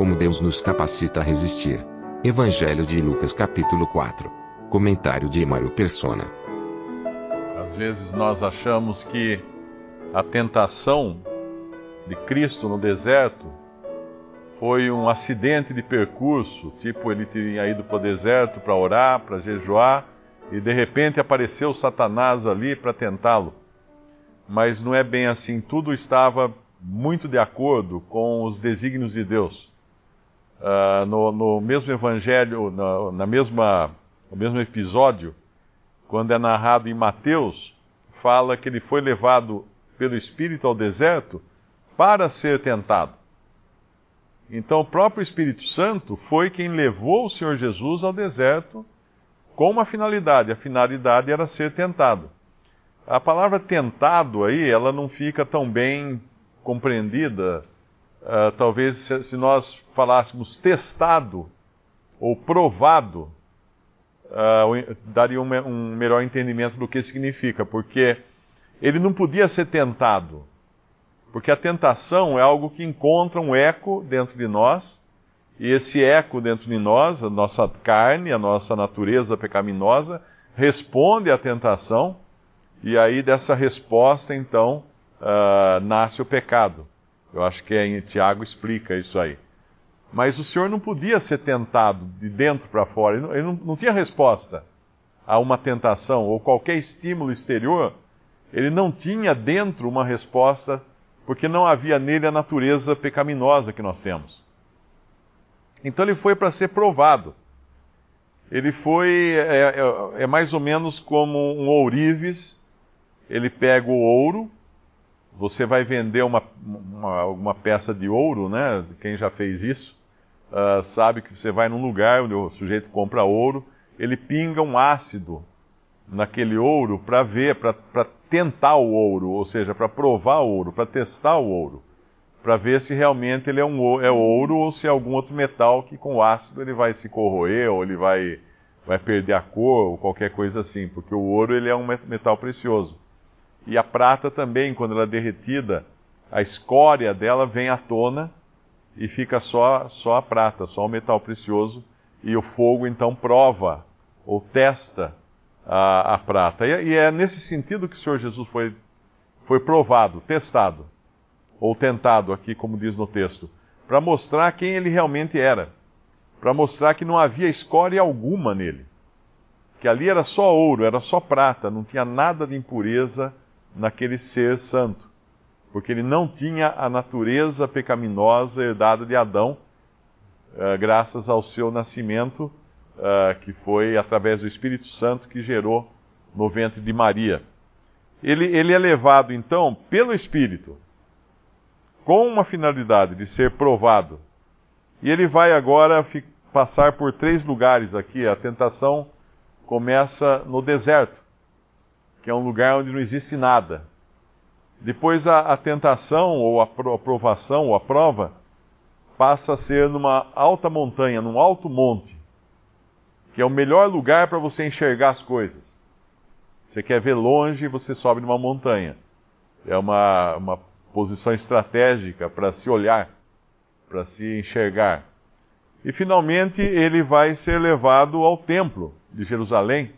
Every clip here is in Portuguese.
Como Deus nos capacita a resistir. Evangelho de Lucas capítulo 4. Comentário de Mário Persona. Às vezes nós achamos que a tentação de Cristo no deserto foi um acidente de percurso, tipo ele tinha ido para o deserto para orar, para jejuar, e de repente apareceu Satanás ali para tentá-lo. Mas não é bem assim, tudo estava muito de acordo com os desígnios de Deus. Uh, no, no, mesmo evangelho, na, na mesma, no mesmo episódio, quando é narrado em Mateus, fala que ele foi levado pelo Espírito ao deserto para ser tentado. Então, o próprio Espírito Santo foi quem levou o Senhor Jesus ao deserto com uma finalidade. A finalidade era ser tentado. A palavra tentado aí, ela não fica tão bem compreendida. Uh, talvez se, se, nós falássemos testado ou provado, uh, daria um, um melhor entendimento do que significa, porque ele não podia ser tentado porque a tentação é algo que encontra um eco dentro de nós, e esse eco dentro de nós, a nossa carne, a nossa natureza pecaminosa, responde à tentação, e aí dessa resposta, então, uh, nasce o pecado. Eu acho que é, Tiago explica isso aí. Mas o Senhor não podia ser tentado de dentro para fora, ele, não, ele não, não tinha resposta a uma tentação ou qualquer estímulo exterior, ele não tinha dentro uma resposta porque não havia nele a natureza pecaminosa que nós temos. Então ele foi para ser provado. Ele foi, é, é, é, mais ou menos como um ourives, ele pega o ouro, você vai vender uma, uma, peça de ouro, né? Quem já fez isso, uh, sabe que você vai num lugar onde o sujeito compra ouro, ele pinga um ácido naquele ouro para ver, para tentar o ouro, ou seja, para provar o ouro, para testar o ouro, para ver se realmente ele é, um, é ouro ou se é algum outro metal que com o ácido ele vai se corroer ou ele vai, vai perder a cor ou qualquer coisa assim, porque o ouro ele é um metal precioso. E a prata também, quando ela é derretida, a escória dela vem à tona e fica só, só a prata, só o metal precioso, e o fogo então prova ou testa a, a prata. E, e, é nesse sentido que o Senhor Jesus foi, foi provado, testado, ou tentado aqui, como diz no texto, para mostrar quem ele realmente era, para mostrar que não havia escória alguma nele, que ali era só ouro, era só prata, não tinha nada de impureza naquele ser santo, porque ele não tinha a natureza pecaminosa herdada de Adão, uh, graças ao seu nascimento uh, que foi através do Espírito Santo que gerou no ventre de Maria. Ele, ele é levado, então, pelo Espírito, com uma finalidade de ser provado. E ele vai agora passar por três lugares aqui. A tentação começa no deserto, que é um lugar onde não existe nada. Depois a, a tentação, ou a aprovação, ou a prova, passa a ser numa alta montanha, num alto monte que é o melhor lugar para você enxergar as coisas. Você quer ver longe, você sobe numa montanha. É uma, uma posição estratégica para se olhar, para se enxergar. E finalmente ele vai ser levado ao templo de Jerusalém,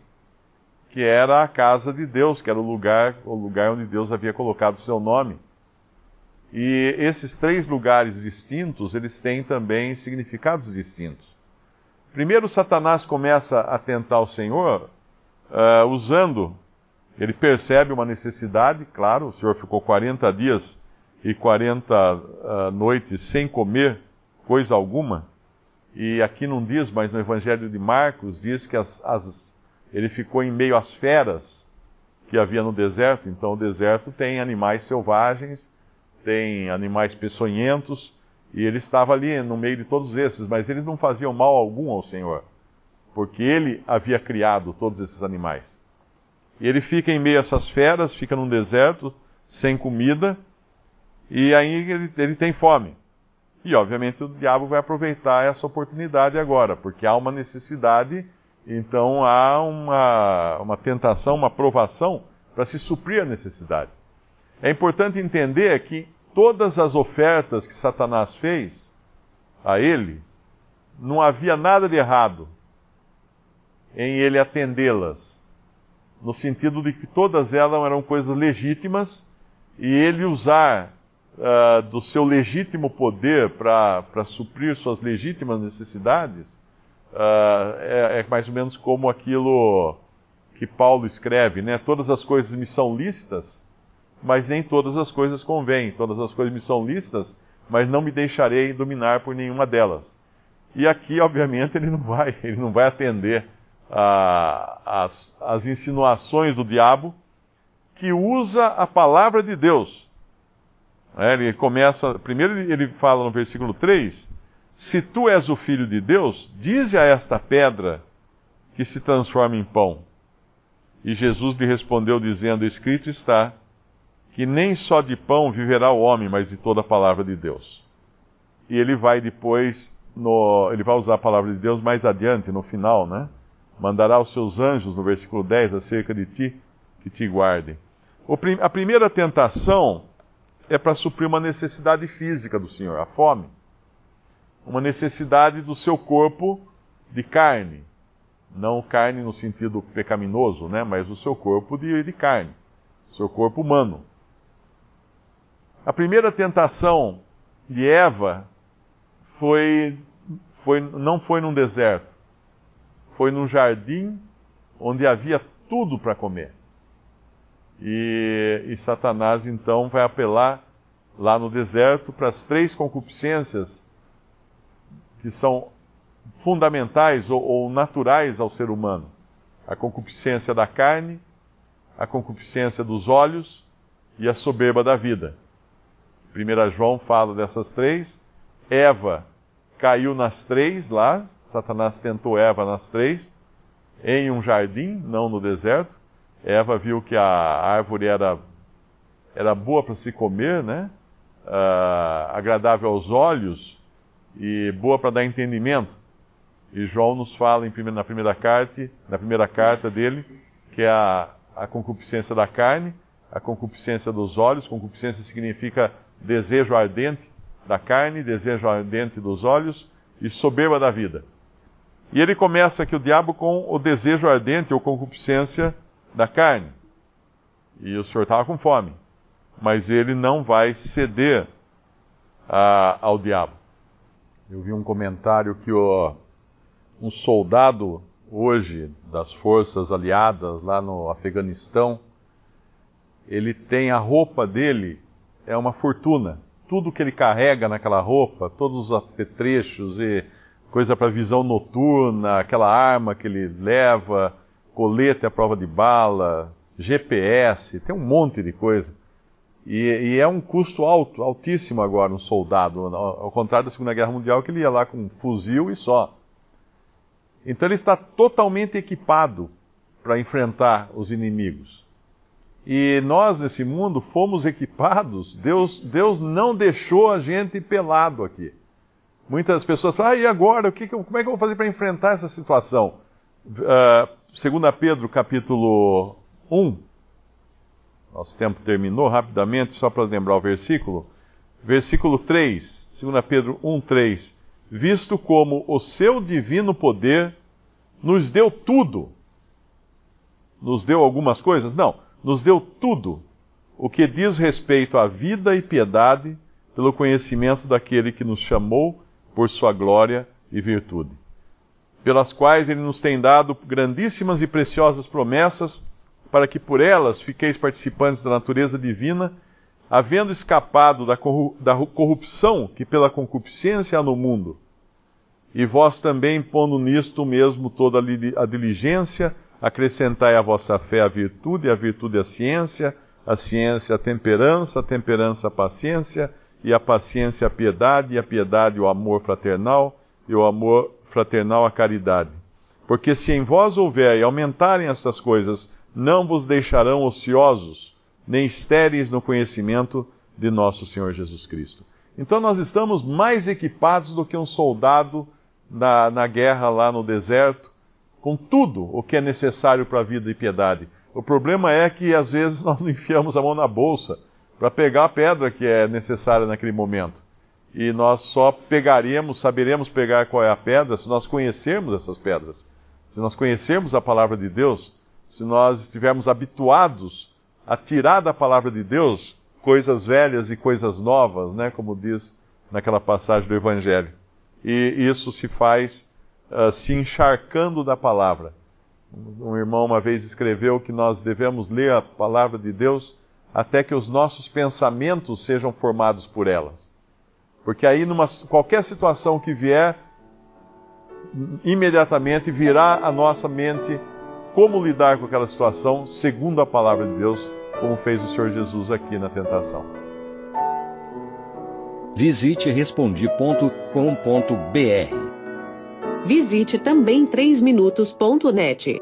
que era a casa de Deus, que era o lugar, o lugar onde Deus havia colocado o seu nome. E esses três lugares distintos, eles têm também significados distintos. Primeiro, Satanás começa a tentar o Senhor uh, usando, ele percebe uma necessidade, claro, o Senhor ficou 40 dias e 40 uh, ah, noites sem comer coisa alguma, e aqui não diz, mas no Evangelho de Marcos diz que as, as, ele ficou em meio às feras que havia no deserto, então o deserto tem animais selvagens, tem animais peçonhentos, e ele estava ali no meio de todos esses, mas eles não faziam mal algum ao Senhor, porque ele havia criado todos esses animais. E ele fica em meio a essas feras, fica num deserto, sem comida, e aí ele, ele tem fome. E obviamente o diabo vai aproveitar essa oportunidade agora, porque há uma necessidade, então há uma, uma tentação, uma provação para se suprir a necessidade. É importante entender que todas as ofertas que Satanás fez a ele, não havia nada de errado em ele atendê-las, no sentido de que todas elas eram coisas legítimas e ele usar uh, do seu legítimo poder para suprir suas legítimas necessidades uh, é, é mais ou menos como aquilo que Paulo escreve, né? Todas as coisas me são lícitas, mas nem todas as coisas convêm. Todas as coisas me são lícitas, mas não me deixarei dominar por nenhuma delas. E aqui, obviamente, ele não vai, ele não vai atender as, as insinuações do diabo, que usa a palavra de Deus. É, ele começa, primeiro ele fala no versículo 3: Se tu és o filho de Deus, dize a esta pedra que se transforma em pão. E Jesus lhe respondeu, dizendo: Escrito está que nem só de pão viverá o homem, mas de toda a palavra de Deus. E ele vai depois, no, ele vai usar a palavra de Deus mais adiante, no final, né? Mandará os seus anjos, no versículo 10, acerca de ti, que te guardem. A primeira tentação é para suprir uma necessidade física do Senhor, a fome. Uma necessidade do seu corpo de carne. Não carne no sentido pecaminoso, né? Mas o seu corpo de, de carne. Seu corpo humano. A primeira tentação de Eva foi, foi, não foi num deserto, foi num jardim onde havia tudo para comer. E, e, Satanás então vai apelar lá no deserto para as três concupiscências que são fundamentais ou, ou naturais ao ser humano: a concupiscência da carne, a concupiscência dos olhos e a soberba da vida. 1 João fala dessas três. Eva caiu nas três lá, Satanás tentou Eva nas três, em um jardim, não no deserto. Eva viu que a árvore era, era boa para se comer, né? Uh, agradável aos olhos e boa para dar entendimento. E João nos fala em, na primeira carta, na primeira carta dele, que é a, a concupiscência da carne, a concupiscência dos olhos. Concupiscência significa desejo ardente da carne, desejo ardente dos olhos e soberba da vida. E ele começa aqui o diabo com o desejo ardente ou concupiscência da carne. E o senhor estava com fome. Mas ele não vai ceder a, ao diabo. Eu vi um comentário que o, um soldado hoje das forças aliadas lá no Afeganistão, ele tem a roupa dele é uma fortuna. Tudo que ele carrega naquela roupa, todos os apetrechos e coisa para visão noturna, aquela arma que ele leva, colete à prova de bala, GPS, tem um monte de coisa. E, e, é um custo alto, altíssimo agora, um soldado, ao, contrário da Segunda Guerra Mundial, que ele ia lá com um fuzil e só. Então ele está totalmente equipado para enfrentar os inimigos. E nós, nesse mundo, fomos equipados. Deus, Deus não deixou a gente pelado aqui. Muitas pessoas falam, ah, e agora? O que, como é que eu vou fazer para enfrentar essa situação? Uh, 2 Pedro, capítulo 1. Nosso tempo terminou rapidamente, só para lembrar o versículo. Versículo 3, 2 Pedro 1, 3. Visto como o seu divino poder nos deu tudo. Nos deu algumas coisas? Não nos deu tudo o que diz respeito à vida e piedade pelo conhecimento daquele que nos chamou por sua glória e virtude, pelas quais ele nos tem dado grandíssimas e preciosas promessas, para que por elas fiqueis participantes da natureza divina, havendo escapado da corrupção que pela concupiscência há no mundo. E vós também, pondo nisto mesmo toda a diligência, acrescentai à vossa fé a virtude, a virtude a ciência, a ciência a temperança, a temperança a paciência, e a paciência a piedade, e a piedade o amor fraternal, e o amor fraternal a caridade. Porque se em vós houver e aumentarem essas coisas, não vos deixarão ociosos, nem estéreis no conhecimento de nosso Senhor Jesus Cristo. Então nós estamos mais equipados do que um soldado na, na guerra lá no deserto, com tudo o que é necessário para a vida e piedade. O problema é que às vezes nós não enfiamos a mão na bolsa para pegar a pedra que é necessária naquele momento. E nós só pegaremos, saberemos pegar qual é a pedra se nós conhecermos essas pedras. Se nós conhecermos a palavra de Deus, se nós estivermos habituados a tirar da palavra de Deus coisas velhas e coisas novas, né, como diz naquela passagem do Evangelho. E isso se faz uh, se encharcando da palavra. Um irmão uma vez escreveu que nós devemos ler a palavra de Deus até que os nossos pensamentos sejam formados por elas. Porque aí, numa qualquer situação que vier, imediatamente virá à nossa mente como lidar com aquela situação segundo a palavra de Deus, como fez o Senhor Jesus aqui na tentação. Visite respondi.com.br. Visite também 3minutos.net.